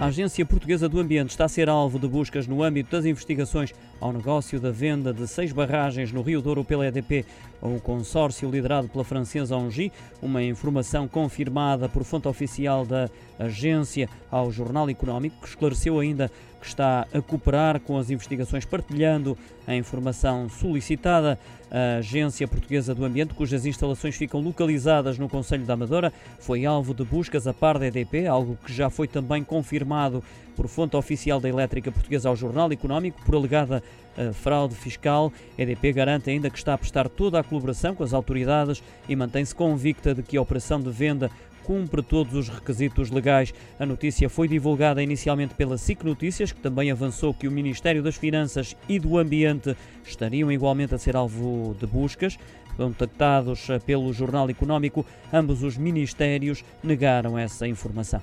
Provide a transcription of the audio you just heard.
A Agência Portuguesa do Ambiente está a ser alvo de buscas no âmbito das investigações ao negócio da venda de seis barragens no Rio Douro pela EDP ao consórcio liderado pela francesa Engie, uma informação confirmada por fonte oficial da agência ao Jornal Económico, que esclareceu ainda que está a cooperar com as investigações, partilhando a informação solicitada. A Agência Portuguesa do Ambiente, cujas instalações ficam localizadas no Conselho da Amadora, foi alvo de buscas a par da EDP, algo que já foi também confirmado por fonte oficial da Elétrica Portuguesa ao Jornal Económico por alegada uh, fraude fiscal. A EDP garante ainda que está a prestar toda a colaboração com as autoridades e mantém-se convicta de que a operação de venda cumpre todos os requisitos legais. A notícia foi divulgada inicialmente pela SIC Notícias, que também avançou que o Ministério das Finanças e do Ambiente estariam igualmente a ser alvo de buscas. Contactados pelo Jornal Económico, ambos os ministérios negaram essa informação.